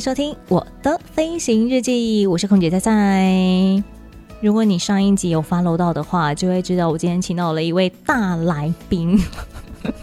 迎收听我的飞行日记，我是空姐菜菜。如果你上一集有 follow 到的话，就会知道我今天请到了一位大来宾。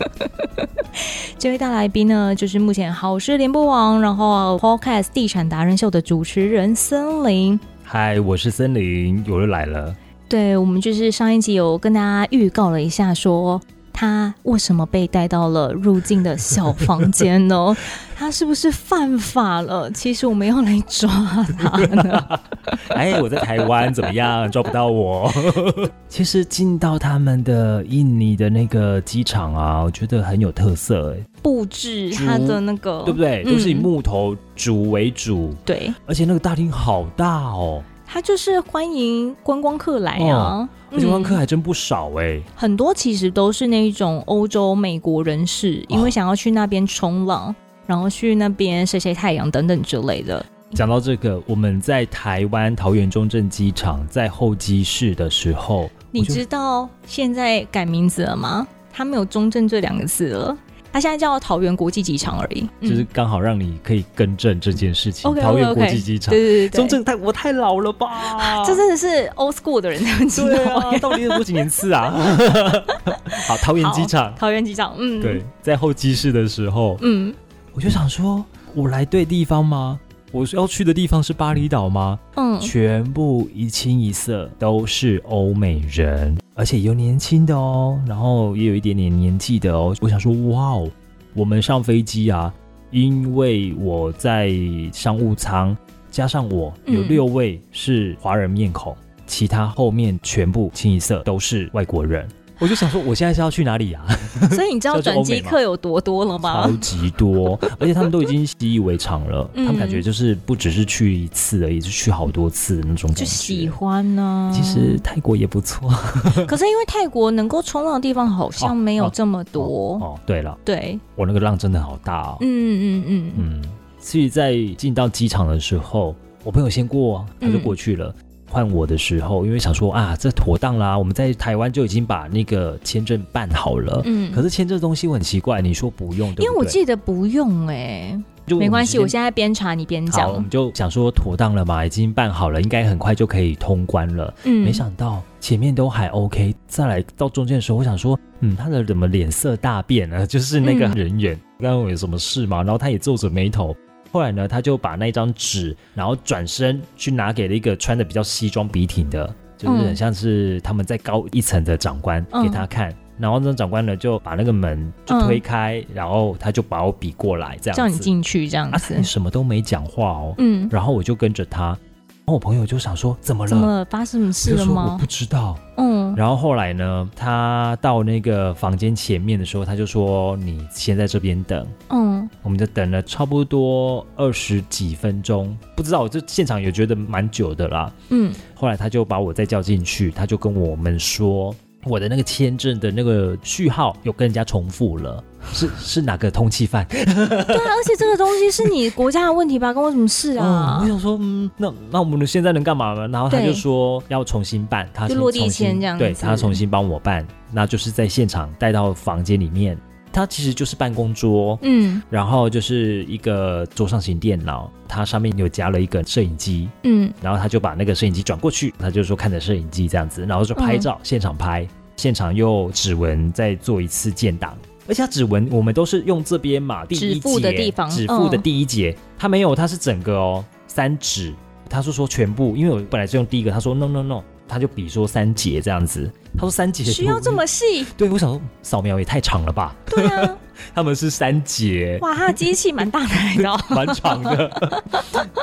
这位大来宾呢，就是目前好事联播网，然后 Podcast 地产达人秀的主持人森林。嗨，我是森林，我又来了。对，我们就是上一集有跟大家预告了一下说。他为什么被带到了入境的小房间呢？他是不是犯法了？其实我们要来抓他呢。哎，我在台湾怎么样？抓不到我。其实进到他们的印尼的那个机场啊，我觉得很有特色。哎，布置它的那个对不对？都是以木头主为主。嗯、对，而且那个大厅好大哦。他就是欢迎观光客来啊，哦、而且观光客还真不少哎、欸嗯，很多其实都是那种欧洲、美国人士，因为想要去那边冲浪，哦、然后去那边晒晒太阳等等之类的。讲到这个，我们在台湾桃园中正机场在候机室的时候，你知道现在改名字了吗？他没有中正这两个字了。他现在叫桃园国际机场而已，就是刚好让你可以更正这件事情。嗯、桃园国际机场，对对对，中正太我太老了吧？这真的是 old school 的人才知道。对啊，到底有多几年次啊？好，桃园机场，桃园机场，嗯，对，在候机室的时候，嗯，我就想说，我来对地方吗？我要去的地方是巴厘岛吗？嗯，全部一清一色都是欧美人，而且有年轻的哦，然后也有一点点年纪的哦。我想说，哇哦，我们上飞机啊，因为我在商务舱，加上我有六位是华人面孔，嗯，其他后面全部清一色都是外国人。我就想说，我现在是要去哪里呀？所以你知道转机客有多多了吗？超级多，而且他们都已经习以为常了。他们感觉就是不只是去一次而已，是去好多次的那种感觉。就喜欢呢。其实泰国也不错，可是因为泰国能够冲浪的地方好像没有这么多。哦，对了，对，我那个浪真的好大哦。嗯嗯嗯嗯。所以在进到机场的时候，我朋友先过，他就过去了。换我的时候，因为想说啊，这妥当啦，我们在台湾就已经把那个签证办好了。嗯，可是签证东西我很奇怪，你说不用，对不对？因为我记得不用哎、欸，就没关系，我现在边查你边讲。我们就想说妥当了嘛，已经办好了，应该很快就可以通关了。嗯，没想到前面都还 OK，再来到中间的时候，我想说，嗯，他的怎么脸色大变呢？就是那个人员刚刚有什么事嘛？然后他也皱着眉头。后来呢，他就把那张纸，然后转身去拿给了一个穿的比较西装笔挺的，就是很像是他们在高一层的长官给他看。嗯、然后那长官呢就把那个门就推开，嗯、然后他就把我比过来，这样子叫你进去这样子。啊、什么都没讲话哦。嗯。然后我就跟着他。然后我朋友就想说，怎么了？怎么？发生什么事了吗？我，我不知道。嗯。然后后来呢，他到那个房间前面的时候，他就说：“你先在这边等。”嗯。我们就等了差不多二十几分钟，不知道我这现场也觉得蛮久的啦。嗯。后来他就把我再叫进去，他就跟我们说。我的那个签证的那个序号有跟人家重复了，是是哪个通缉犯？对啊，而且这个东西是你国家的问题吧，关我什么事啊？嗯、我想说，嗯，那那我们现在能干嘛呢？然后他就说要重新办，他就落地签这样子，对，他重新帮我办，那就是在现场带到房间里面。它其实就是办公桌，嗯，然后就是一个桌上型电脑，它上面有加了一个摄影机，嗯，然后他就把那个摄影机转过去，他就说看着摄影机这样子，然后就拍照，嗯、现场拍，现场又指纹再做一次建档，而且他指纹我们都是用这边嘛，第一节，指腹的地方，指腹的第一节，他没有，他是整个哦，三指，他是说全部，因为我本来是用第一个，他说 no no no。他就比说三节这样子，他说三节需要这么细？对，我想说扫描也太长了吧？对啊，他们是三节。哇，他的机器蛮大的？蛮长的，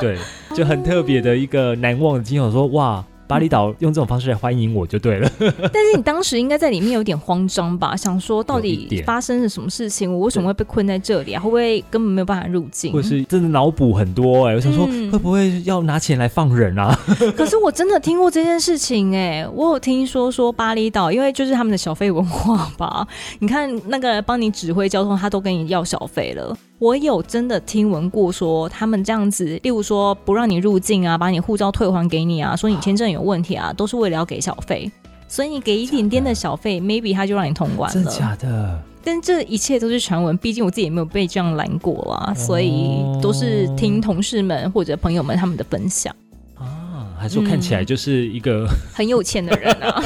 对，就很特别的一个难忘的经验。我说哇，巴厘岛用这种方式来欢迎我就对了。但是你当时应该在里面有点慌张吧？想说到底发生了什么事情？我为什么会被困在这里啊？会不会根本没有办法入境？或是真的脑补很多哎、欸？我想说会不会要拿钱来放人啊？嗯、可是我真的听过这件事情哎、欸，我有听说说巴厘岛，因为就是他们的小费文化吧？你看那个帮你指挥交通，他都跟你要小费了。我有真的听闻过说他们这样子，例如说不让你入境啊，把你护照退还给你啊，说你签证有问题啊，都是为了要给小费。所以你给一点点的小费，maybe 他就让你通关了。真的假的？但这一切都是传闻，毕竟我自己也没有被这样拦过啊，所以都是听同事们或者朋友们他们的分享。啊还是看起来就是一个、嗯、很有钱的人啊？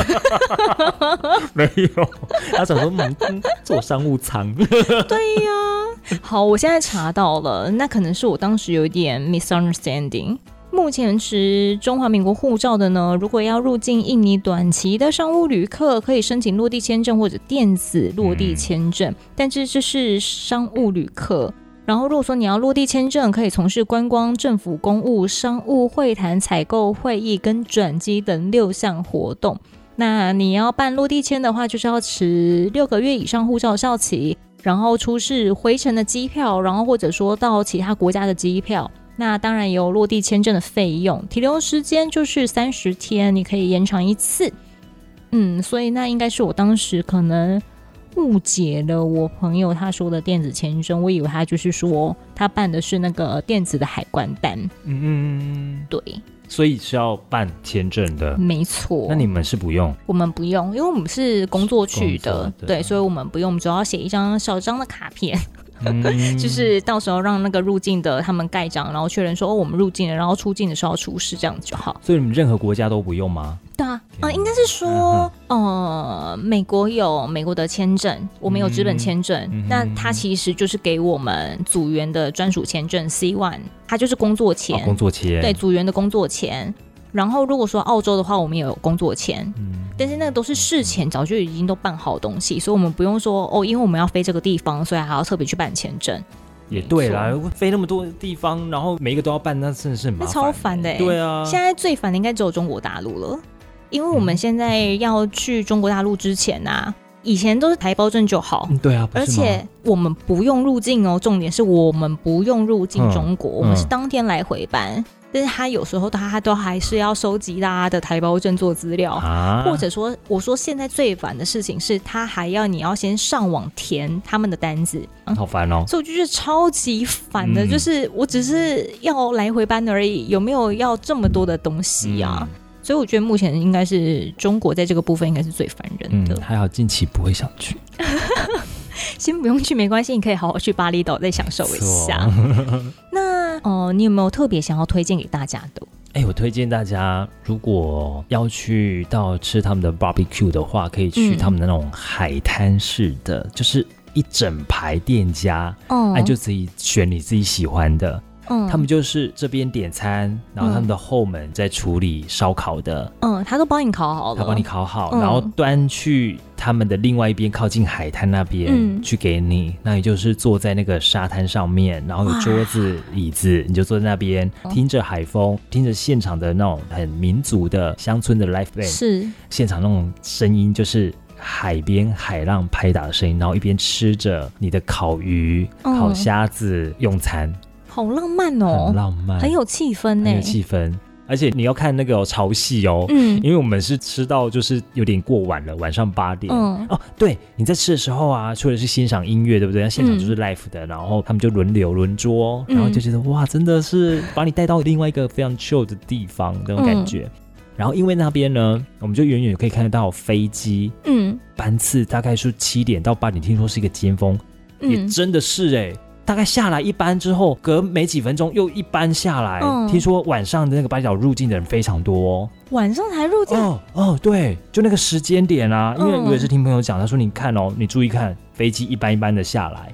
没有，他想说嗯，坐商务舱。对呀、啊，好，我现在查到了，那可能是我当时有一点 misunderstanding。目前持中华民国护照的呢，如果要入境印尼短期的商务旅客，可以申请落地签证或者电子落地签证，但是这是商务旅客。然后，如果说你要落地签证，可以从事观光、政府公务、商务会谈、采购、会议跟转机等六项活动。那你要办落地签的话，就是要持六个月以上护照效期，然后出示回程的机票，然后或者说到其他国家的机票。那当然也有落地签证的费用，停留时间就是三十天，你可以延长一次。嗯，所以那应该是我当时可能。误解了我朋友他说的电子签证，我以为他就是说他办的是那个电子的海关单。嗯嗯，对，所以是要办签证的，没错。那你们是不用？我们不用，因为我们是工作去的，对，所以我们不用，我们只要写一张小张的卡片。嗯、就是到时候让那个入境的他们盖章，然后确认说哦，我们入境了，然后出境的时候出示这样子就好。所以你们任何国家都不用吗？对啊，啊、呃，应该是说，嗯、呃，美国有美国的签证，我们有资本签证，嗯、那它其实就是给我们组员的专属签证 C one，它就是工作签，哦、工作签，对，组员的工作签。然后如果说澳洲的话，我们也有工作签，嗯，但是那个都是事前早就已经都办好东西，所以我们不用说哦，因为我们要飞这个地方，所以还要特别去办签证。也对啦，飞那么多地方，然后每一个都要办，那真的是很超烦的。对啊，现在最烦的应该只有中国大陆了，因为我们现在要去中国大陆之前呐、以前都是台胞证就好，对啊，而且我们不用入境哦，重点是我们不用入境中国，嗯、我们是当天来回班。嗯但是他有时候他他都还是要收集大家的台胞证做资料，啊、或者说我说现在最烦的事情是他还要你要先上网填他们的单子，嗯、好烦哦！所以我就觉得超级烦的，嗯、就是我只是要来回班而已，有没有要这么多的东西啊？嗯、所以我觉得目前应该是中国在这个部分应该是最烦人的。嗯、还好近期不会想去，先不用去没关系，你可以好好去巴厘岛再享受一下。那。哦、呃，你有没有特别想要推荐给大家的？哎，我推荐大家，如果要去到吃他们的 barbecue 的话，可以去他们的那种海滩式的，嗯、就是一整排店家，哦，哎，就自己选你自己喜欢的。嗯，他们就是这边点餐，然后他们的后门在处理烧烤的。嗯，他都帮你烤好了，他帮你烤好，嗯、然后端去他们的另外一边，靠近海滩那边、嗯、去给你。那也就是坐在那个沙滩上面，然后有桌子、椅子，你就坐在那边，听着海风，听着现场的那种很民族的乡村的 l i f e band，是现场那种声音，就是海边海浪拍打的声音，然后一边吃着你的烤鱼、嗯、烤虾子用餐。好浪漫哦，很浪漫，很有气氛呢，很有气氛。而且你要看那个潮汐哦，嗯，因为我们是吃到就是有点过晚了，晚上八点。嗯，哦，对，你在吃的时候啊，除了是欣赏音乐，对不对？那现场就是 live 的，嗯、然后他们就轮流轮桌，然后就觉得、嗯、哇，真的是把你带到另外一个非常 chill 的地方那种感觉。嗯、然后因为那边呢，我们就远远可以看得到飞机，嗯，班次大概是七点到八点，听说是一个尖峰，嗯、也真的是哎、欸。大概下来一班之后，隔没几分钟又一班下来。嗯、听说晚上的那个八角入境的人非常多，哦晚上才入境。哦哦，对，就那个时间点啊，因为我也是听朋友讲，他说你看哦，你注意看，飞机一班一班的下来。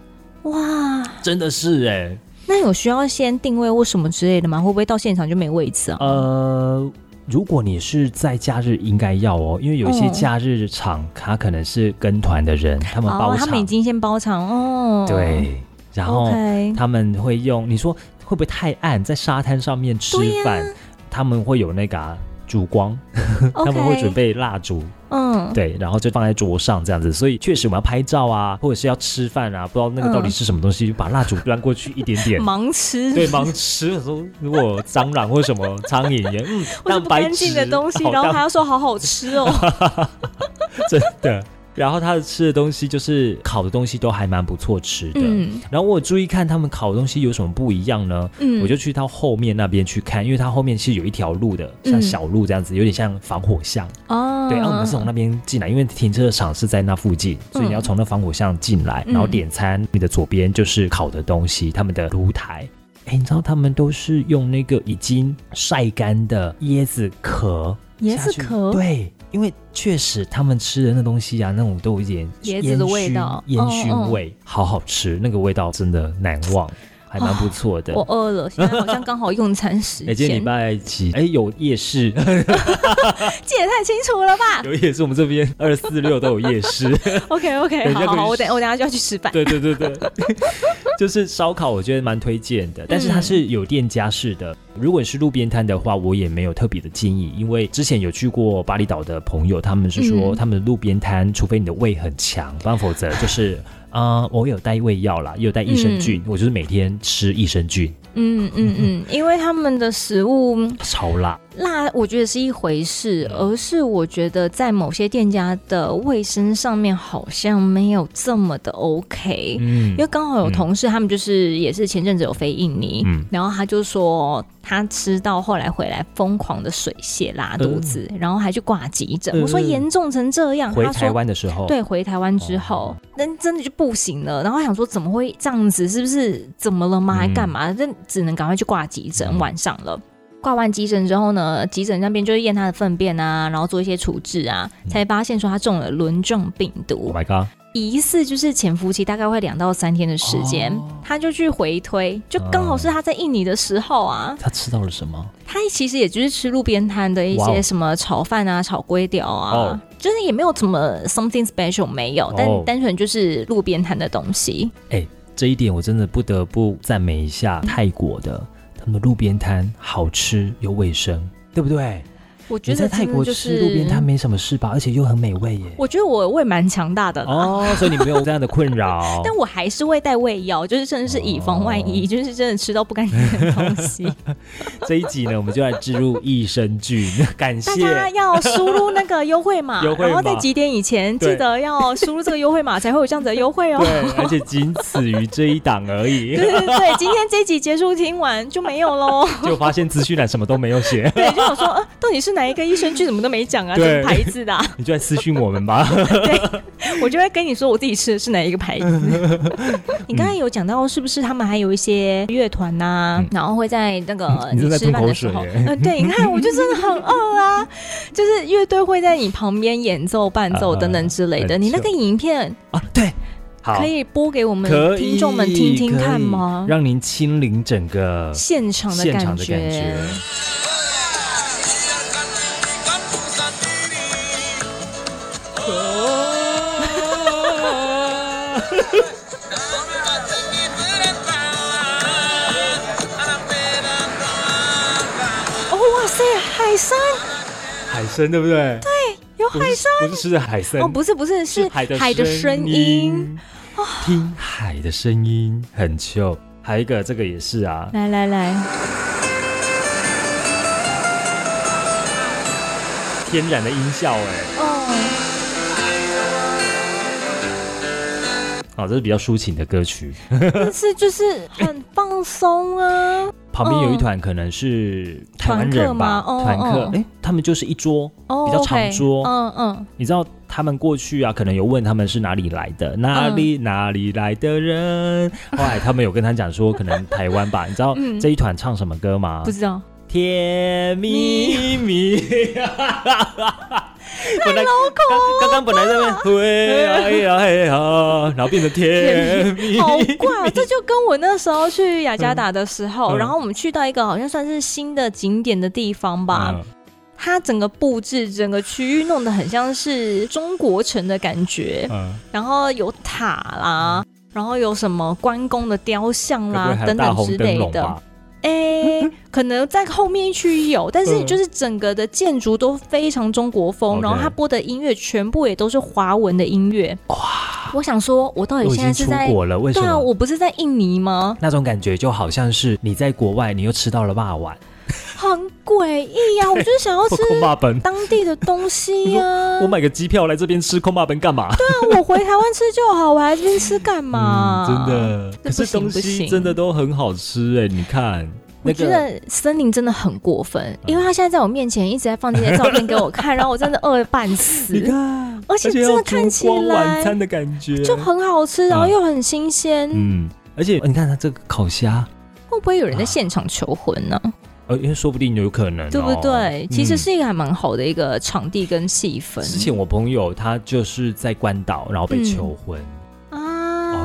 哇，真的是哎。那有需要先定位或什么之类的吗？会不会到现场就没位置啊？呃，如果你是在假日，应该要哦，因为有一些假日场，他可能是跟团的人，他们包场，哦，他们已经先包场哦。对。然后他们会用，你说会不会太暗？在沙滩上面吃饭，他们会有那个烛光 他们会准备蜡烛，嗯，对，然后就放在桌上这样子。所以确实我们要拍照啊，或者是要吃饭啊，不知道那个到底是什么东西，就把蜡烛端过去一点点，盲吃，对，盲吃。有时候如果蟑螂或什么苍蝇也，嗯，蛋白质的东西，然后还要说好好吃哦，真的。然后他的吃的东西就是烤的东西都还蛮不错吃的。嗯，然后我注意看他们烤的东西有什么不一样呢？嗯，我就去到后面那边去看，因为它后面是有一条路的，像小路这样子，有点像防火巷。哦，对，然后我们是从那边进来，因为停车场是在那附近，所以你要从那防火巷进来，然后点餐。你的左边就是烤的东西，他们的炉台。哎，你知道他们都是用那个已经晒干的椰子壳，椰子壳，对。因为确实他们吃的那东西啊，那种都有一点椰子的味道，烟熏味，哦哦好好吃，那个味道真的难忘。还蛮不错的，我饿了，现在好像刚好用餐时间。哎，今天礼拜几？哎，有夜市，记得太清楚了吧？有夜市，我们这边二四六都有夜市。OK OK，好好，我等我等下就要去吃饭。对对对对，就是烧烤，我觉得蛮推荐的，但是它是有店家式的。如果是路边摊的话，我也没有特别的建议，因为之前有去过巴厘岛的朋友，他们是说他们的路边摊，除非你的胃很强，不然否则就是。啊、呃，我有带胃药啦，也有带益生菌，嗯、我就是每天吃益生菌。嗯嗯嗯，因为他们的食物超辣。辣，我觉得是一回事，而是我觉得在某些店家的卫生上面好像没有这么的 OK。嗯，因为刚好有同事，他们就是也是前阵子有飞印尼，嗯，然后他就说他吃到后来回来疯狂的水泻、拉肚子，然后还去挂急诊。我说严重成这样，回台湾的时候，对，回台湾之后，那真的就不行了。然后想说怎么会这样子？是不是怎么了吗？还干嘛？那只能赶快去挂急诊。晚上了。挂完急诊之后呢，急诊那边就是验他的粪便啊，然后做一些处置啊，才发现说他中了轮状病毒。Oh my god！疑似就是潜伏期大概会两到三天的时间，oh. 他就去回推，就刚好是他在印尼的时候啊。他吃到了什么？他其实也就是吃路边摊的一些什么炒饭啊、炒龟条啊，oh. 就是也没有什么 something special 没有，oh. 但单纯就是路边摊的东西。哎、欸，这一点我真的不得不赞美一下泰国的。他们路边摊好吃又卫生，对不对？我觉得在泰国吃路边摊没什么事吧，而且又很美味耶。我觉得我胃蛮强大的哦，所以你没有这样的困扰。但我还是会带胃药，就是甚至是以防万一，就是真的吃到不干净的东西。这一集呢，我们就来植入益生菌，感谢大家要输入那个优惠码，然后在几点以前记得要输入这个优惠码，才会有这样子的优惠哦。对，而且仅此于这一档而已。对对对，今天这集结束听完就没有喽。就发现资讯栏什么都没有写。对，就想说，呃，到底是哪一个益生菌？怎么都没讲啊？什么牌子的？你就来私讯我们吧。对，我就会跟你说我自己吃的是哪一个牌子。你刚才有讲到，是不是他们还有一些乐团呐？然后会在那个你吃饭的时候，嗯，对，你看我就真的很饿啊。就是乐队会在你旁边演奏、伴奏等等之类的。你那个影片啊，对，可以播给我们听众们听听看吗？让您亲临整个现场的感觉。海参对不对？对，有海声，不是吃的海参。哦，不是不是，是海的海的声音，听海的声音很秀。还有一个，这个也是啊，来来来，天然的音效哎，哦，哦，这是比较抒情的歌曲，但是就是很放松啊。旁边有一团可能是台湾人吧，团客，哎，他们就是一桌比较长桌，嗯嗯，你知道他们过去啊，可能有问他们是哪里来的，哪里哪里来的人，后来他们有跟他讲说，可能台湾吧，你知道 这一团唱什么歌吗？不知道，甜蜜蜜。太绕口了！刚刚本来在那边，嘿呀哎呀然后变成甜蜜，好怪啊！这就跟我那时候去雅加达的时候，然后我们去到一个好像算是新的景点的地方吧，它整个布置、整个区域弄得很像是中国城的感觉，然后有塔啦，然后有什么关公的雕像啦等等之类的。哎、欸，可能在后面一区有，但是就是整个的建筑都非常中国风，嗯、然后他播的音乐全部也都是华文的音乐。哇！我想说，我到底现在是在出国了？为什么？对啊，我不是在印尼吗？那种感觉就好像是你在国外，你又吃到了霸碗。很诡异呀！我就是想要吃 当地的东西呀、啊。我买个机票来这边吃空霸本干嘛？对啊，我回台湾吃就好，我来这边吃干嘛、嗯？真的，可是东西真的都很好吃哎、欸！你看，我觉得森林真的很过分，因为他现在在我面前一直在放这些照片给我看，然后我真的饿得半死。你看，而且真的看起来晚餐的感觉就很好吃，然后又很新鲜。嗯，而且你看他这个烤虾，会不会有人在现场求婚呢？呃，因为说不定有可能、哦，对不对？其实是一个还蛮好的一个场地跟气氛、嗯。之前我朋友他就是在关岛，然后被求婚、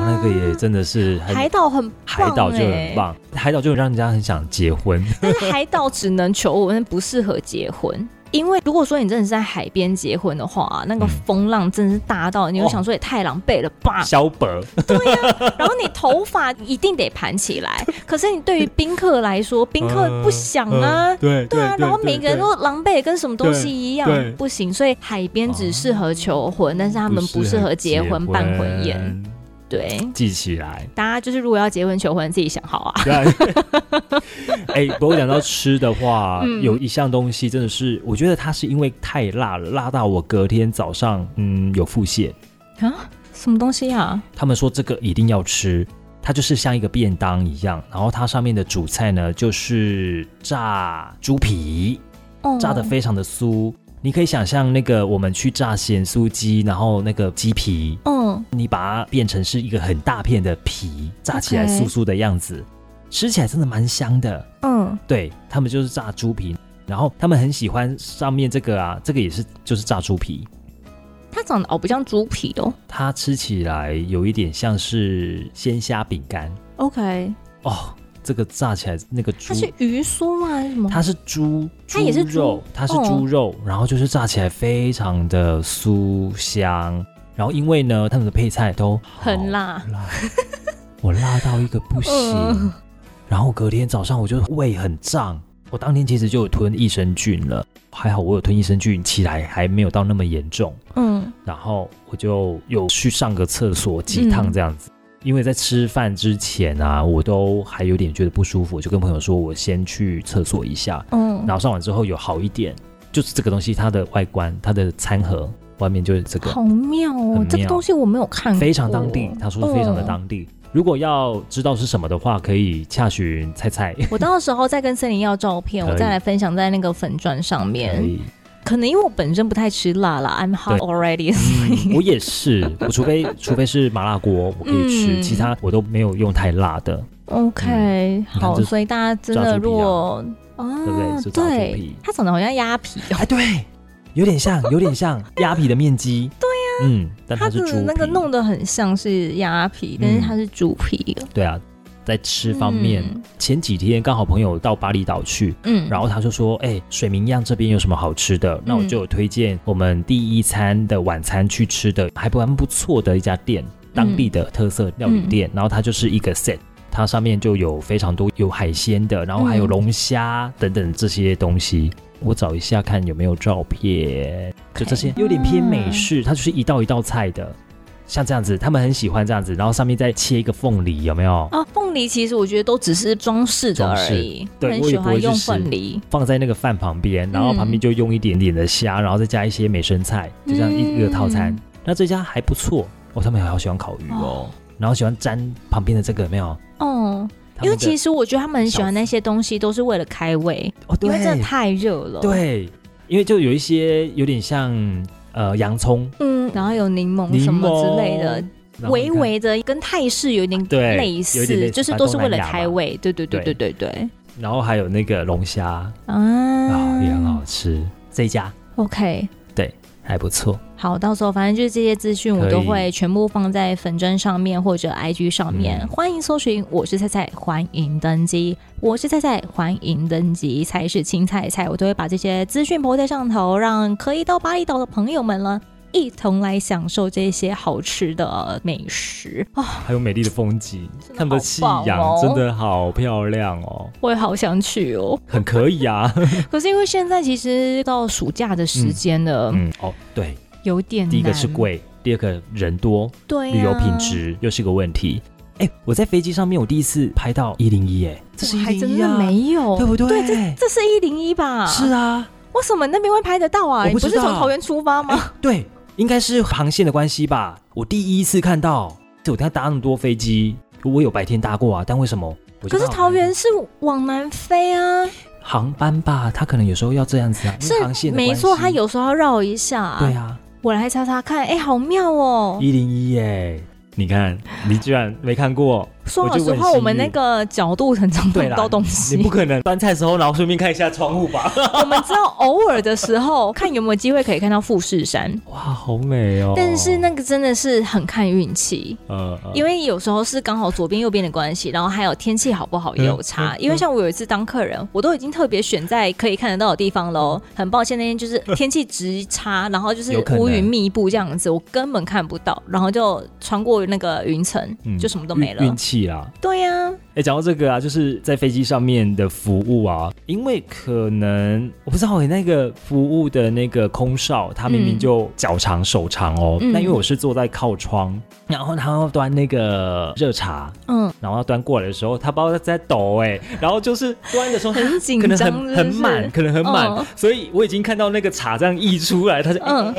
哦，那个也真的是海岛很海岛就很棒，海岛就让人家很想结婚。但是海岛只能求婚，不适合结婚。因为如果说你真的是在海边结婚的话，那个风浪真的是大到，你会想说也太狼狈了吧？小本对呀、啊，然后你头发一定得盘起来。可是你对于宾客来说，宾客不想啊，呃呃、对对啊，然后每个人都狼狈跟什么东西一样，不行。所以海边只适合求婚，但是他们不适合结婚办婚宴。对，记起来。大家就是如果要结婚求婚，自己想好啊。哎、欸，不过讲到吃的话，嗯、有一项东西真的是，我觉得它是因为太辣了，辣到我隔天早上嗯有腹泻啊。什么东西啊？他们说这个一定要吃，它就是像一个便当一样，然后它上面的主菜呢就是炸猪皮，哦、炸的非常的酥。你可以想象那个我们去炸咸酥鸡，然后那个鸡皮，嗯，你把它变成是一个很大片的皮，炸起来酥酥的样子.吃起来真的蛮香的。嗯，对，他们就是炸猪皮，然后他们很喜欢上面这个啊，这个也是就是炸猪皮。它长得哦不像猪皮哦，它吃起来有一点像是鲜虾饼干。OK，哦。这个炸起来那个猪，它是鱼酥吗？还是什么？它是猪，它也是肉，它是猪肉，然后就是炸起来非常的酥香。然后因为呢，他们的配菜都很辣，辣 我辣到一个不行。然后隔天早上我就胃很胀，我当天其实就有吞益生菌了，还好我有吞益生菌，起来还没有到那么严重。嗯，然后我就有去上个厕所几趟这样子。因为在吃饭之前啊，我都还有点觉得不舒服，就跟朋友说，我先去厕所一下。嗯，然后上完之后有好一点，就是这个东西它的外观，它的餐盒外面就是这个，好妙哦！妙这个东西我没有看过，非常当地。他说非常的当地。嗯、如果要知道是什么的话，可以洽询菜菜。我到时候再跟森林要照片，我再来分享在那个粉砖上面。可能因为我本身不太吃辣了，I'm hot already。嗯，我也是，我除非除非是麻辣锅，我可以吃，嗯、其他我都没有用太辣的。OK，、嗯、好，所以大家真的如果啊，对不对？是炸猪皮，它长得好像鸭皮哦，哎，对，有点像，有点像鸭皮的面积。对呀、啊，嗯，但它是，它那个弄得很像是鸭皮，但是它是猪皮。对啊。在吃方面，嗯、前几天刚好朋友到巴厘岛去，嗯，然后他就说：“哎、欸，水明漾这边有什么好吃的？”嗯、那我就有推荐我们第一餐的晚餐去吃的，还不蛮不错的一家店，当地的特色料理店。嗯、然后它就是一个 set，它上面就有非常多有海鲜的，然后还有龙虾等等这些东西。嗯、我找一下看有没有照片，就这些有点偏美式，它就是一道一道菜的。像这样子，他们很喜欢这样子，然后上面再切一个凤梨，有没有？啊，凤梨其实我觉得都只是装饰的而已。对，很喜欢用凤梨放在那个饭旁边，然后旁边就用一点点的虾，然后再加一些美生菜，就这样一个套餐。嗯、那这家还不错哦，他们好喜欢烤鱼哦，哦然后喜欢沾旁边的这个有没有？哦，因为其实我觉得他们很喜欢那些东西，都是为了开胃哦，对，因为真的太热了。对，因为就有一些有点像。呃，洋葱，嗯，然后有柠檬什么之类的，微微的跟泰式有点类似，类似就是都是为了开胃，对对对对对对。然后还有那个龙虾啊，哦，也很好吃，这一家。OK 对。还不错，好，到时候反正就是这些资讯，我都会全部放在粉砖上面或者 IG 上面，嗯、欢迎搜寻，我是菜菜，欢迎登机，我是菜菜，欢迎登机，菜是青菜菜，我都会把这些资讯 po 在上头，让可以到巴厘岛的朋友们呢，一同来享受这些好吃的美食。啊，还有美丽的风景，他们的夕哦阳真的好漂亮哦，我也好想去哦，很可以啊。可是因为现在其实到暑假的时间了，嗯，嗯哦，对，有点难。第一个是贵，第二个人多，对、啊，旅游品质又是个问题。哎，我在飞机上面，我第一次拍到一零一，哎，这是一零一啊，还真的没有，对不对？对，这这是一零一吧？是啊，为什么那边会拍得到啊？我不，你不是从桃园出发吗？对，应该是航线的关系吧。我第一次看到，就我他搭那么多飞机，我有白天搭过啊，但为什么？可是桃园是往南飞啊，航班吧，他可能有时候要这样子啊，是航线没错，他有时候要绕一下。对啊，我来查查看，哎，好妙哦，一零一耶。你看，你居然没看过。说老实话，我们那个角度很常看到东西。你不可能端菜的时候，然后顺便看一下窗户吧？我们知道偶尔的时候，看有没有机会可以看到富士山。哇，好美哦！但是那个真的是很看运气。呃，因为有时候是刚好左边右边的关系，然后还有天气好不好也有差。因为像我有一次当客人，我都已经特别选在可以看得到的地方喽。很抱歉，那天就是 天气直差，然后就是乌云密布这样子，我根本看不到，然后就穿过那个云层，就什么都没了。运气啦。对呀。哎，讲到这个啊，就是在飞机上面的服务啊，因为可能我不知道哎，那个服务的那个空少，他明明就脚长手长哦，那、嗯、因为我是坐在靠窗，然后他要端那个热茶，嗯，然后要端过来的时候，他不知道在抖哎，然后就是端的时候很紧张，可能很很满，可能很满，嗯、所以我已经看到那个茶这样溢出来，他就嗯。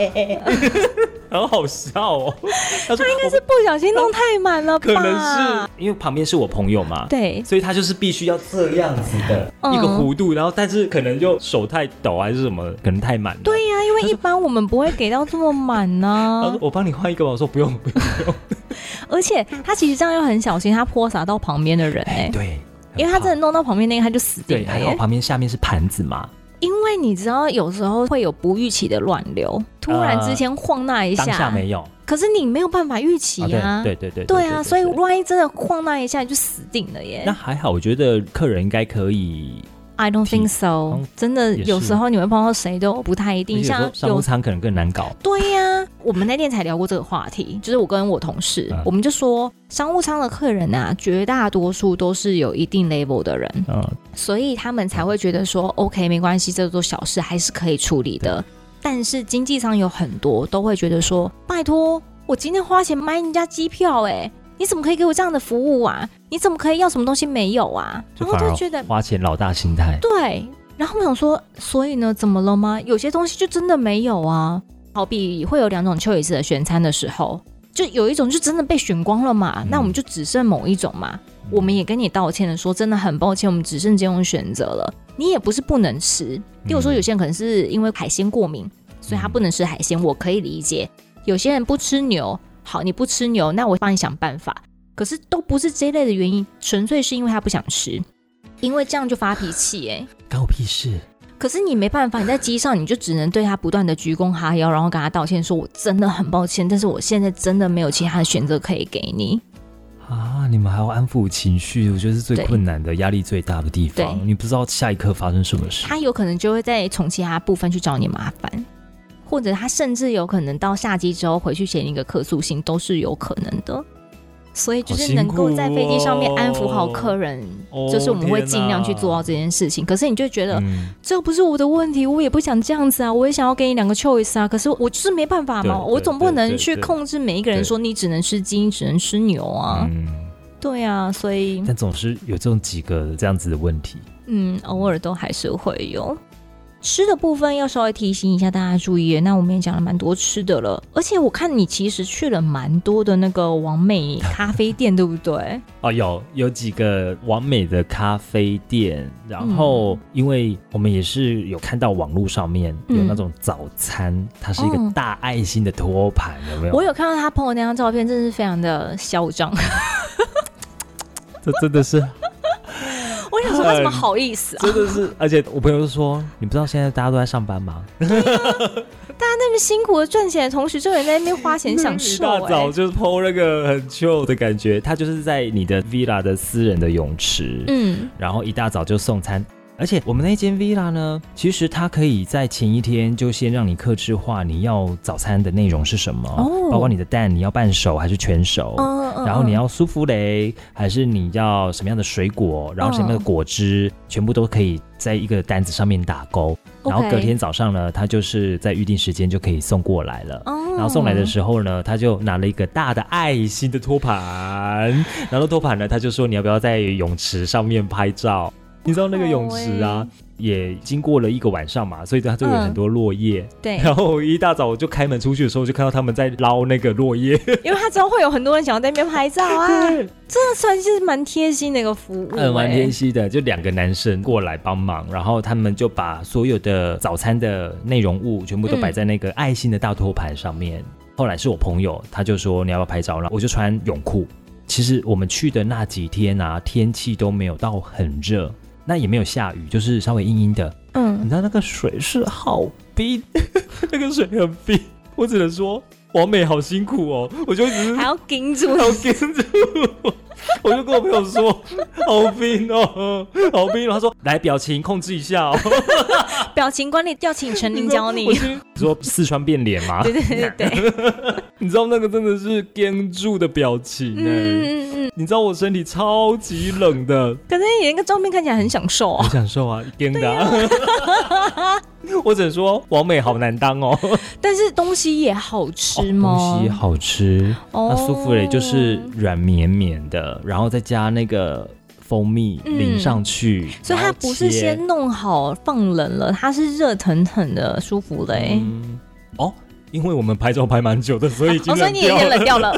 很好笑哦，他说他应该是不小心弄太满了吧？可能是因为旁边是我朋友嘛，对，所以他就是必须要这样子的一个弧度，嗯、然后但是可能就手太抖还是什么，可能太满。对呀、啊，因为一般我们不会给到这么满呢、啊。他说我帮你换一个吧，我说不用不用不用。而且他其实这样又很小心，他泼洒到旁边的人哎、欸，对，因为他真的弄到旁边那个他就死定了。对，还好旁边下面是盘子嘛。因为你知道，有时候会有不预期的乱流，突然之间晃那一下，当下没有，可是你没有办法预期啊，对对对对啊，所以万一真的晃那一下就死定了耶。那还好，我觉得客人应该可以。I don't think so，真的有时候你会碰到谁都不太一定，像商务舱可能更难搞。对呀，我们那天才聊过这个话题，就是我跟我同事，我们就说商务舱的客人啊，绝大多数都是有一定 level 的人，嗯，所以他们才会觉得说，OK，没关系，这做小事还是可以处理的。但是经济舱有很多都会觉得说，拜托，我今天花钱买人家机票，哎。你怎么可以给我这样的服务啊？你怎么可以要什么东西没有啊？然后就觉得花钱老大心态。对，然后我想说，所以呢，怎么了吗？有些东西就真的没有啊。好比会有两种休息的选餐的时候，就有一种就真的被选光了嘛，嗯、那我们就只剩某一种嘛。嗯、我们也跟你道歉了，说真的很抱歉，我们只剩这种选择了。你也不是不能吃，比如说有些人可能是因为海鲜过敏，所以他不能吃海鲜，我可以理解。有些人不吃牛。好，你不吃牛，那我帮你想办法。可是都不是这类的原因，纯粹是因为他不想吃，因为这样就发脾气哎，关我屁事。可是你没办法，你在机上你就只能对他不断的鞠躬哈腰，然后跟他道歉，说我真的很抱歉，但是我现在真的没有其他的选择可以给你。啊，你们还要安抚情绪，我觉得是最困难的，压力最大的地方。你不知道下一刻发生什么事，他有可能就会再从其他部分去找你麻烦。或者他甚至有可能到下机之后回去写一个客诉信，都是有可能的。所以就是能够在飞机上面安抚好客人，哦、就是我们会尽量去做到这件事情。哦、可是你就觉得、嗯、这不是我的问题，我也不想这样子啊，我也想要给你两个 choice 啊。可是我就是没办法嘛，我总不能去控制每一个人说你只能吃鸡，只能吃牛啊。嗯、对啊，所以但总是有这种几个这样子的问题。嗯，偶尔都还是会有。吃的部分要稍微提醒一下大家注意，那我们也讲了蛮多吃的了，而且我看你其实去了蛮多的那个完美 咖啡店，对不对？哦，有有几个完美的咖啡店，然后因为我们也是有看到网络上面有那种早餐，嗯、它是一个大爱心的托盘，有没有？我有看到他朋友那张照片，真的是非常的嚣张，这真的是。我想说，他怎么好意思啊？真的是，而且我朋友就说：“你不知道现在大家都在上班吗？啊、大家那么辛苦的赚钱的同时，就有人在那边花钱享 受、欸。”一大早就是 po 那个很 chill 的感觉，他就是在你的 villa 的私人的泳池，嗯，然后一大早就送餐。而且我们那间 villa 呢，其实它可以在前一天就先让你克制化你要早餐的内容是什么，哦、包括你的蛋你要半熟还是全熟，哦、然后你要舒芙蕾还是你要什么样的水果，然后什么样的果汁，哦、全部都可以在一个单子上面打勾。然后隔天早上呢，他就是在预定时间就可以送过来了。哦、然后送来的时候呢，他就拿了一个大的爱心的托盘，然后托盘呢，他就说你要不要在泳池上面拍照。你知道那个泳池啊，也经过了一个晚上嘛，所以它就有很多落叶。对。然后一大早我就开门出去的时候，就看到他们在捞那个落叶，因为他知道会有很多人想要在那边拍照啊。对。这算是蛮贴心的一个服务。嗯，蛮贴心的，就两个男生过来帮忙，然后他们就把所有的早餐的内容物全部都摆在那个爱心的大托盘上面。后来是我朋友，他就说你要不要拍照，然后我就穿泳裤。其实我们去的那几天啊，天气都没有到很热。那也没有下雨，就是稍微阴阴的。嗯，你知道那个水是好冰，那个水很冰。我只能说，王美好辛苦哦。我就一直 还要盯住，还要盯住。我就跟我朋友说，好冰哦，好冰。他说，来表情控制一下哦。表情管理要请陈琳教你。你说四川变脸吗？对对对对。你知道那个真的是僵住的表情哎。嗯嗯。你知道我身体超级冷的，可是你那个照片看起来很享受啊。很享受啊，盯的。我只能说，王美好难当哦。但是东西也好吃吗？东西好吃。那舒芙蕾就是软绵绵的，然后再加那个。蜂蜜淋上去，嗯、所以它不是先弄好放冷了，它是热腾腾的舒芙蕾。嗯、哦，因为我们拍照拍蛮久的，所以所以你也冷掉了，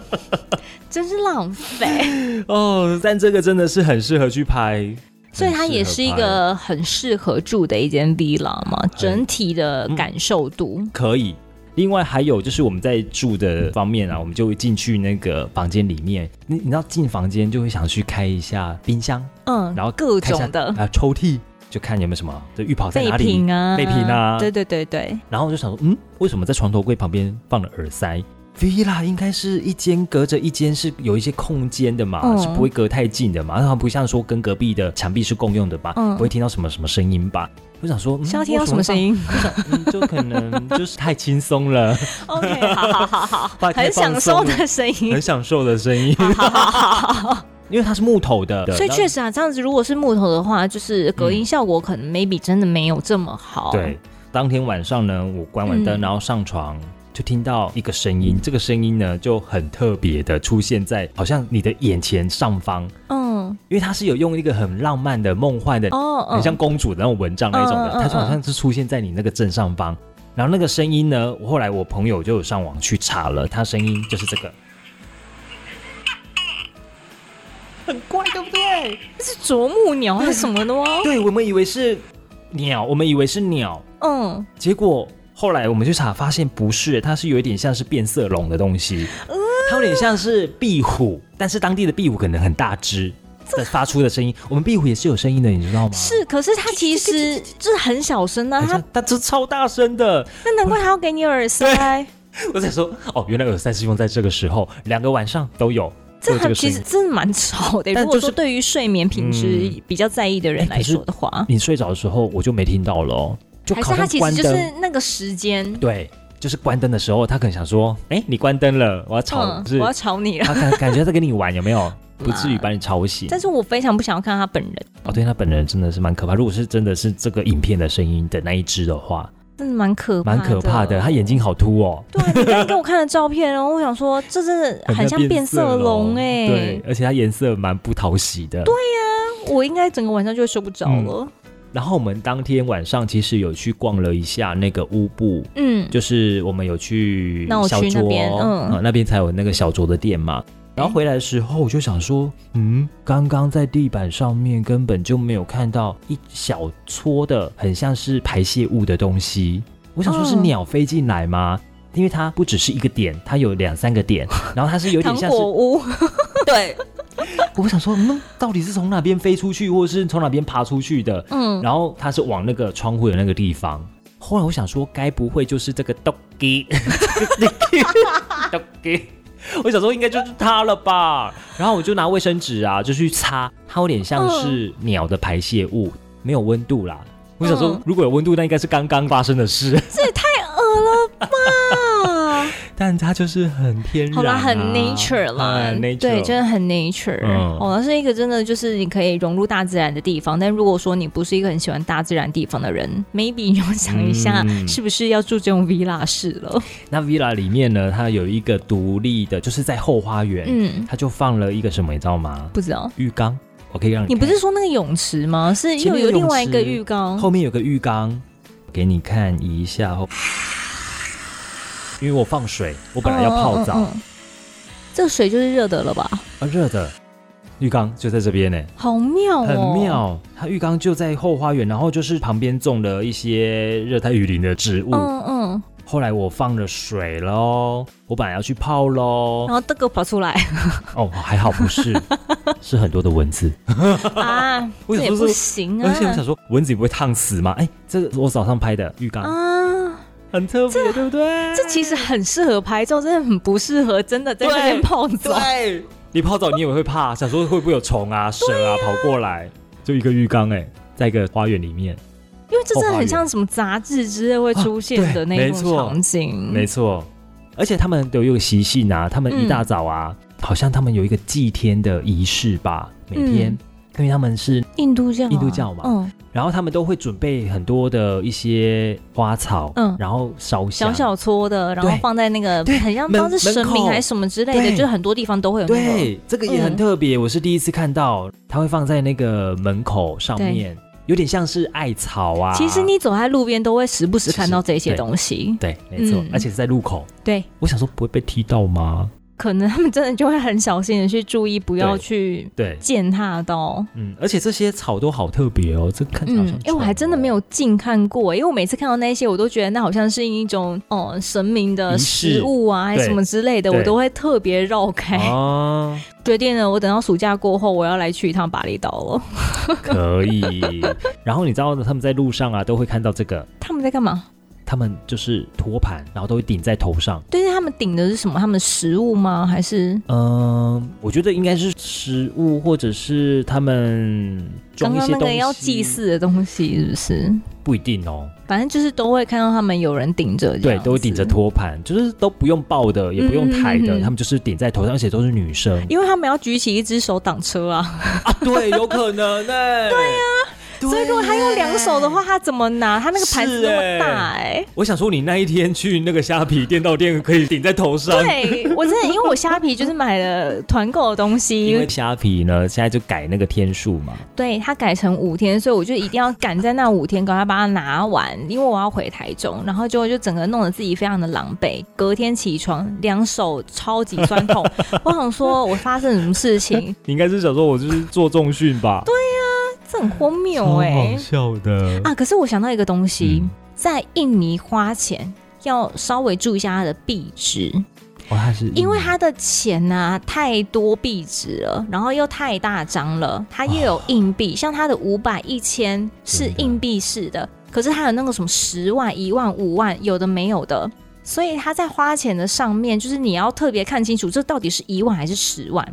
真是浪费哦。但这个真的是很适合去拍，所以它也是一个很适合住的一间 villa 嘛，整体的感受度、嗯、可以。另外还有就是我们在住的方面啊，我们就会进去那个房间里面。你你知道进房间就会想去开一下冰箱，嗯，然后各种的啊抽屉，就看有没有什么这浴袍在哪里备品啊，备品啊，对对对对。然后我就想说，嗯，为什么在床头柜旁边放了耳塞？villa 应该是一间隔着一间是有一些空间的嘛，嗯、是不会隔太近的嘛，然后不像说跟隔壁的墙壁是共用的吧，嗯、不会听到什么什么声音吧。我想说，夏天有什么声音？嗯，就可能就是太轻松了。OK，好好好好，很享受的声音，很享受的声音。因为它是木头的，所以确实啊，这样子如果是木头的话，就是隔音效果可能 maybe 真的没有这么好。对，当天晚上呢，我关完灯，然后上床，就听到一个声音，这个声音呢就很特别的出现在好像你的眼前上方。嗯。因为它是有用一个很浪漫的、梦幻的，哦，很像公主的那种蚊帐那种的，它就好像是出现在你那个正上方。然后那个声音呢，后来我朋友就有上网去查了，它声音就是这个，很怪，对不对？那是啄木鸟还是什么的吗？对，我们以为是鸟，我们以为是鸟，嗯，结果后来我们去查，发现不是，它是有一点像是变色龙的东西，它有点像是壁虎，但是当地的壁虎可能很大只。在发出的声音，我们壁虎也是有声音的，你知道吗？是，可是它其实就是很小声啊，它它这超大声的，那难怪它要给你耳塞。我在说，哦，原来耳塞是用在这个时候，两个晚上都有。这很其实真的蛮吵的，如果说对于睡眠品质比较在意的人来说的话，你睡着的时候我就没听到了，就还是他其实就是那个时间，对，就是关灯的时候，他可能想说，哎，你关灯了，我要吵，我要吵你了，他感感觉在跟你玩，有没有？不至于把你吵醒，但是我非常不想要看他本人。哦，对，他本人真的是蛮可怕。如果是真的是这个影片的声音的那一只的话，真的蛮可，蛮可怕的。他眼睛好凸哦。对，你刚刚给我看的照片，然后我想说，这真的很像变色龙哎。对，而且它颜色蛮不讨喜的。对呀，我应该整个晚上就会睡不着了。然后我们当天晚上其实有去逛了一下那个乌布，嗯，就是我们有去小卓那边，嗯，那边才有那个小卓的店嘛。然后回来的时候，我就想说，嗯，刚刚在地板上面根本就没有看到一小撮的很像是排泄物的东西。我想说，是鸟飞进来吗？嗯、因为它不只是一个点，它有两三个点，然后它是有点像是糖果屋。对，我想说，嗯，到底是从哪边飞出去，或者是从哪边爬出去的？嗯，然后它是往那个窗户的那个地方。后来我想说，该不会就是这个 doggy doggy 我想说应该就是它了吧，然后我就拿卫生纸啊，就去擦，它有点像是鸟的排泄物，没有温度啦。我想说，如果有温度，那应该是刚刚发生的事。这也太恶了吧！但它就是很天然、啊，好啦，很 nature 啦，嗯、nature 对，真的很 nature。嗯、哦，那是一个真的就是你可以融入大自然的地方。但如果说你不是一个很喜欢大自然地方的人，maybe 你要想一下，是不是要住这种 villa 式了？嗯、那 villa 里面呢，它有一个独立的，就是在后花园，嗯，它就放了一个什么，你知道吗？不知道，浴缸。我可以让你，你不是说那个泳池吗？是又有另外一个浴缸，后面有个浴缸，给你看一下。因为我放水，我本来要泡澡，这个水就是热的了吧？啊，热的，浴缸就在这边呢，好妙哦，很妙。它浴缸就在后花园，然后就是旁边种了一些热带雨林的植物，嗯嗯。后来我放了水喽，我本来要去泡喽，然后这个跑出来，哦，还好不是，是很多的蚊子啊，这也不行啊！而且我想说，蚊子也不会烫死吗？哎，这个我早上拍的浴缸啊，很特别，对不对？这其实很适合拍照，真的很不适合真的在这边泡澡。对，你泡澡你也会怕，想说会不会有虫啊、蛇啊跑过来？就一个浴缸哎，在一个花园里面。因为这真的很像什么杂志之类会出现的那种场景，啊、没错。而且他们都有个习性啊，他们一大早啊，嗯、好像他们有一个祭天的仪式吧，每天，嗯、因为他们是印度教，印度教嘛，嗯，然后他们都会准备很多的一些花草，嗯，然后烧小小撮的，然后放在那个很像当是神明还是什么之类的，就是很多地方都会有、那个。对，这个也很特别，嗯、我是第一次看到，他会放在那个门口上面。有点像是艾草啊。其实你走在路边都会时不时看到这些东西。对，对，没错，嗯、而且是在路口。对，我想说不会被踢到吗？可能他们真的就会很小心的去注意，不要去对践踏到。嗯，而且这些草都好特别哦，这看起来好像、哦。因为、欸、我还真的没有近看过，因为我每次看到那些，我都觉得那好像是一种哦神明的食物啊，还是什么之类的，我都会特别绕开。哦，决定了，我等到暑假过后，我要来去一趟巴厘岛了。可以。然后你知道他们在路上啊，都会看到这个。他们在干嘛？他们就是托盘，然后都会顶在头上。但是，他们顶的是什么？他们食物吗？还是？嗯、呃，我觉得应该是食物，或者是他们装一些东西。刚刚那个要祭祀的东西，是不是？不一定哦。反正就是都会看到他们有人顶着，对，都会顶着托盘，就是都不用抱的，也不用抬的，嗯嗯嗯，他们就是顶在头上，而且都是女生，因为他们要举起一只手挡车啊。啊，对，有可能呢、欸。对呀、啊。所以如果他用两手的话，他怎么拿？他那个盘子那么大哎、欸！我想说，你那一天去那个虾皮店到店可以顶在头上。对，我真的，因为我虾皮就是买了团购的东西。因为虾皮呢，现在就改那个天数嘛。对，它改成五天，所以我就一定要赶在那五天赶快把它拿完，因为我要回台中，然后就就整个弄得自己非常的狼狈。隔天起床，两手超级酸痛。我想说，我发生什么事情？你 应该是想说我就是做重训吧？对。这很荒谬哎、笑的。啊！可是我想到一个东西，嗯、在印尼花钱要稍微注意一下它的币值。哦，它是因为它的钱呢、啊、太多币值了，然后又太大张了，它又有硬币，哦、像它的五百、一千是硬币式的，的可是它有那个什么十万、一万、五万，有的没有的，所以它在花钱的上面，就是你要特别看清楚，这到底是一万还是十万。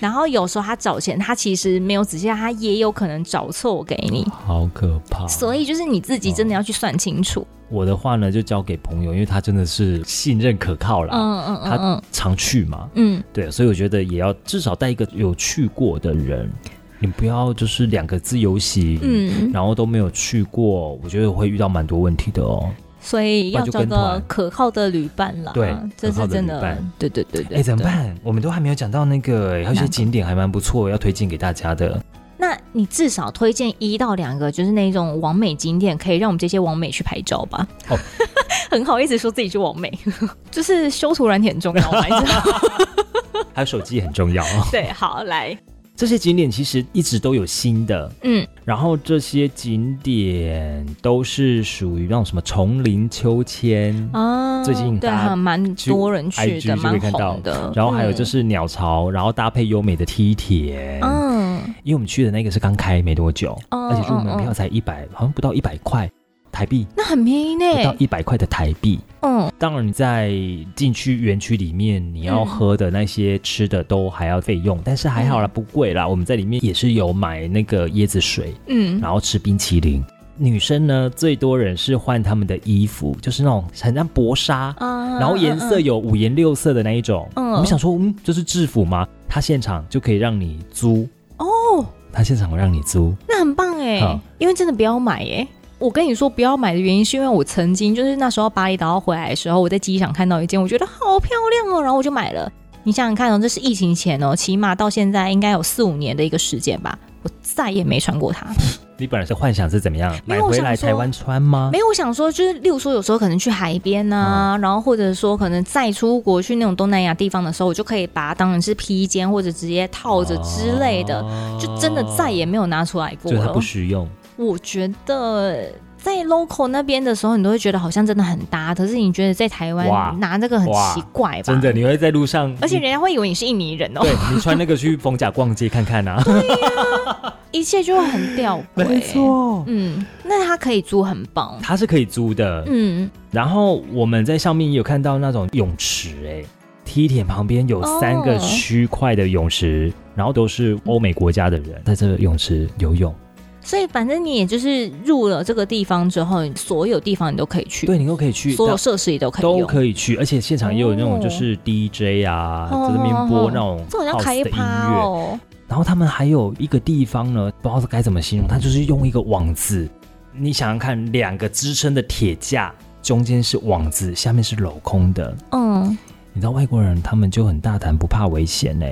然后有时候他找钱，他其实没有仔细，他也有可能找错给你，好可怕。所以就是你自己真的要去算清楚。我的话呢，就交给朋友，因为他真的是信任可靠啦。嗯嗯嗯，他常去嘛。嗯，对，所以我觉得也要至少带一个有去过的人，你不要就是两个自由行，嗯，然后都没有去过，我觉得会遇到蛮多问题的哦。所以要找个可靠的旅伴啦。对，这是真的。对对对对。哎，怎么办？我们都还没有讲到那个，还有些景点还蛮不错，要推荐给大家的。那你至少推荐一到两个，就是那种网美景点，可以让我们这些网美去拍照吧。哦，很好意思说自己是网美，就是修图软体很重要，还有手机很重要。对，好来。这些景点其实一直都有新的，嗯，然后这些景点都是属于那种什么丛林秋千啊，最近对蛮多人去的，蛮红的。然后还有就是鸟巢，然后搭配优美的梯田，嗯，因为我们去的那个是刚开没多久，而且入门票才一百，好像不到一百块。台币，那很便宜呢，不到一百块的台币。嗯，当然你在进去园区里面，你要喝的那些吃的都还要费用，嗯、但是还好啦，不贵啦。我们在里面也是有买那个椰子水，嗯，然后吃冰淇淋。女生呢，最多人是换他们的衣服，就是那种很像薄纱，嗯、然后颜色有五颜六色的那一种。嗯，我们想说，嗯，这、就是制服吗？他现场就可以让你租哦，他现场让你租，那很棒哎，嗯、因为真的不要买哎。我跟你说不要买的原因，是因为我曾经就是那时候巴厘岛要回来的时候，我在机场看到一件，我觉得好漂亮哦，然后我就买了。你想想看哦，这是疫情前哦，起码到现在应该有四五年的一个时间吧，我再也没穿过它。你本来是幻想是怎么样买回来台湾穿吗？没有，我想说就是，例如说有时候可能去海边啊，嗯、然后或者说可能再出国去那种东南亚地方的时候，我就可以把它当成是披肩或者直接套着之类的，哦、就真的再也没有拿出来过了。就它不实用。我觉得。在 local 那边的时候，你都会觉得好像真的很搭。可是你觉得在台湾拿这个很奇怪吧？真的，你会在路上，而且人家会以为你是印尼人哦。对，你穿那个去逢甲逛街看看啊。一切就会很吊诡。没错，嗯，那它可以租很棒，它是可以租的。嗯，然后我们在上面有看到那种泳池，哎，梯田旁边有三个区块的泳池，然后都是欧美国家的人在这个泳池游泳。所以反正你也就是入了这个地方之后，所有地方你都可以去，对，你都可以去，所有设施也都可以都可以去，而且现场也有那种就是 DJ 啊，在那边播那种 house 的音乐。然后他们还有一个地方呢，不知道该怎么形容，它就是用一个网子，你想想看，两个支撑的铁架，中间是网子，下面是镂空的。嗯，你知道外国人他们就很大胆，不怕危险呢，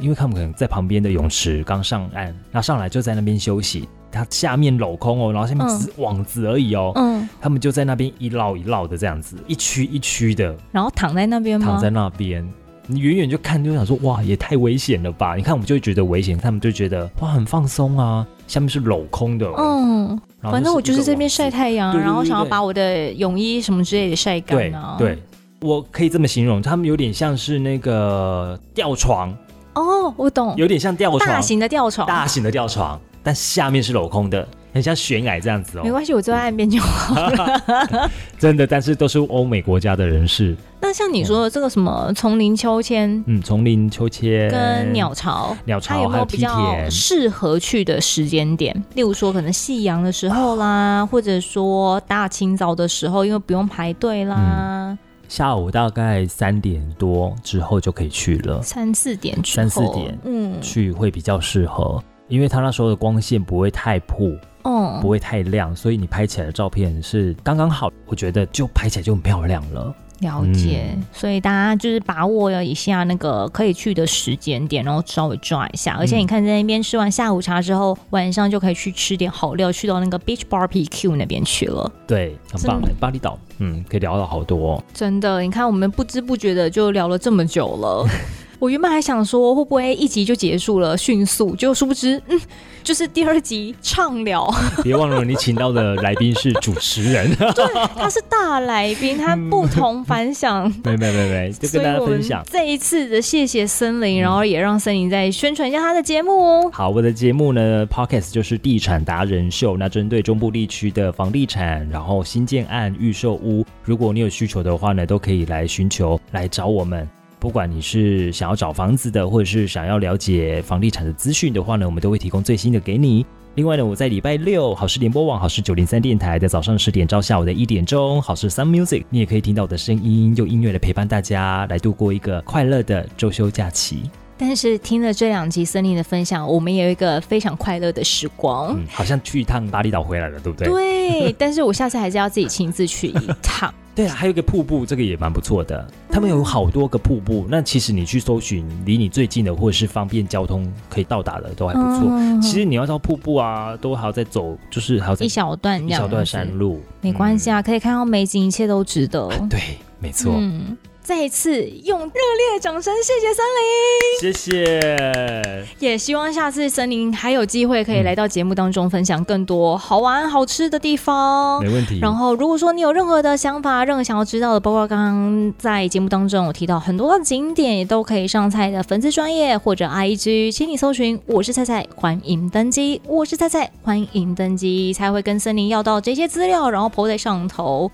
因为他们可能在旁边的泳池刚上岸，那上来就在那边休息。它下面镂空哦，然后下面只是网子而已哦。嗯，他们就在那边一绕一绕的这样子，一区一区的，然后躺在那边吗？躺在那边，你远远就看就想说哇，也太危险了吧？你看我们就会觉得危险，他们就觉得哇很放松啊，下面是镂空的。嗯，反正我就是这边晒太阳，然后想要把我的泳衣什么之类的晒干啊。对，我可以这么形容，他们有点像是那个吊床。哦，我懂，有点像吊床，大型的吊床，大型的吊床。但下面是镂空的，很像悬崖这样子哦。没关系，我坐在岸边就好了。真的，但是都是欧美国家的人士。那像你说的这个什么丛林秋千，嗯，丛林秋千跟鸟巢，鸟巢它有没有比较适合去的时间点？例如说，可能夕阳的时候啦，或者说大清早的时候，因为不用排队啦。嗯，下午大概三点多之后就可以去了，三四点去，三四点，嗯，去会比较适合。因为它那时候的光线不会太曝，哦，不会太亮，所以你拍起来的照片是刚刚好，我觉得就拍起来就很漂亮了。了解，嗯、所以大家就是把握了一下那个可以去的时间点，然后稍微抓一下。而且你看，在那边吃完下午茶之后，晚上就可以去吃点好料，去到那个 Beach Barbecue 那边去了。对，很棒巴厘岛，嗯，可以聊到好多哦。真的，你看我们不知不觉的就聊了这么久了。我原本还想说，会不会一集就结束了，迅速，就殊不知，嗯，就是第二集畅聊。别忘了，你请到的来宾是主持人，对，他是大来宾，他不同凡响。没没没没，就跟大家分享这一次的谢谢森林，然后也让森林再宣传一下他的节目哦。好，我的节目呢，Podcast 就是地产达人秀，那针对中部地区的房地产，然后新建案、预售屋，如果你有需求的话呢，都可以来寻求，来找我们。不管你是想要找房子的，或者是想要了解房地产的资讯的话呢，我们都会提供最新的给你。另外呢，我在礼拜六好事联播网、好事九零三电台的早上十点到下午的一点钟，好事 Sun Music，你也可以听到我的声音，用音乐来陪伴大家，来度过一个快乐的周休假期。但是听了这两集森林的分享，我们也有一个非常快乐的时光，嗯，好像去一趟巴厘岛回来了，对不对？对，但是我下次还是要自己亲自去一趟。对啊，还有一个瀑布，这个也蛮不错的。他们有好多个瀑布，那其实你去搜寻离你最近的，或者是方便交通可以到达的，都还不错。嗯、其实你要到瀑布啊，都还要再走，就是还要一小段一小段山路，没关系啊，嗯、可以看到美景，一切都值得。对，没错。嗯再一次用热烈的掌声，谢谢森林，谢谢。也希望下次森林还有机会可以来到节目当中分享更多好玩好吃的地方。没问题。然后如果说你有任何的想法，任何想要知道的，包括刚刚在节目当中我提到很多的景点，也都可以上菜的粉丝专业或者 IG，请你搜寻我是菜菜，欢迎登机。我是菜菜，欢迎登机，才会跟森林要到这些资料，然后 po 在上头。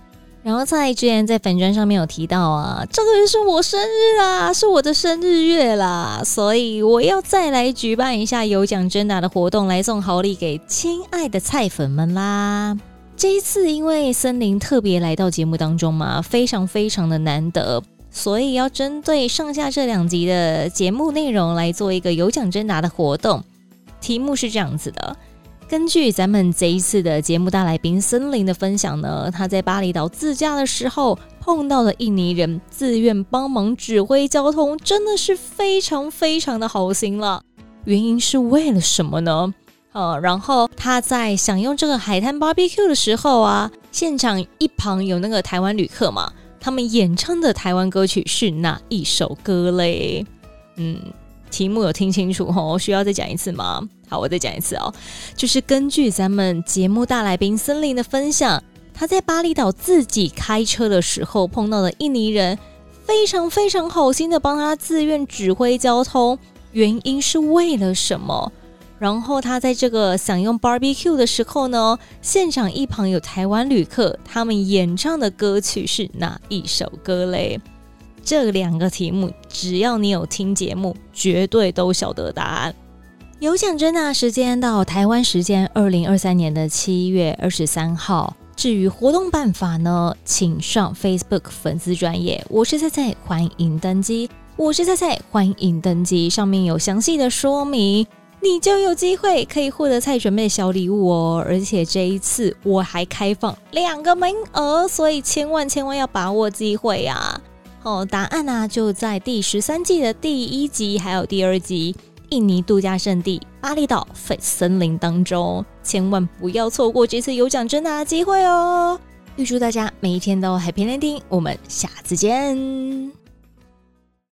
然后蔡之前在粉砖上面有提到啊，这个月是我生日啊，是我的生日月啦，所以我要再来举办一下有奖征答的活动，来送好礼给亲爱的菜粉们啦。这一次因为森林特别来到节目当中嘛，非常非常的难得，所以要针对上下这两集的节目内容来做一个有奖征答的活动。题目是这样子的。根据咱们这一次的节目大来宾森林的分享呢，他在巴厘岛自驾的时候碰到了印尼人，自愿帮忙指挥交通，真的是非常非常的好心了。原因是为了什么呢？呃，然后他在享用这个海滩 barbecue 的时候啊，现场一旁有那个台湾旅客嘛，他们演唱的台湾歌曲是哪一首歌嘞？嗯。题目有听清楚哦，需要再讲一次吗？好，我再讲一次哦。就是根据咱们节目大来宾森林的分享，他在巴厘岛自己开车的时候碰到的印尼人，非常非常好心的帮他自愿指挥交通，原因是为了什么？然后他在这个享用 barbecue 的时候呢，现场一旁有台湾旅客，他们演唱的歌曲是哪一首歌嘞？这两个题目，只要你有听节目，绝对都晓得答案。有奖征答时间到台湾时间二零二三年的七月二十三号。至于活动办法呢，请上 Facebook 粉丝专页，我是菜菜，欢迎登机。我是菜菜，欢迎登机，上面有详细的说明，你就有机会可以获得菜准备的小礼物哦。而且这一次我还开放两个名额，所以千万千万要把握机会呀！哦，答案呢、啊、就在第十三季的第一集，还有第二集印尼度假胜地巴厘岛费森林当中，千万不要错过这次有奖征答的机会哦！预祝大家每一天都 Happy Landing，我们下次见。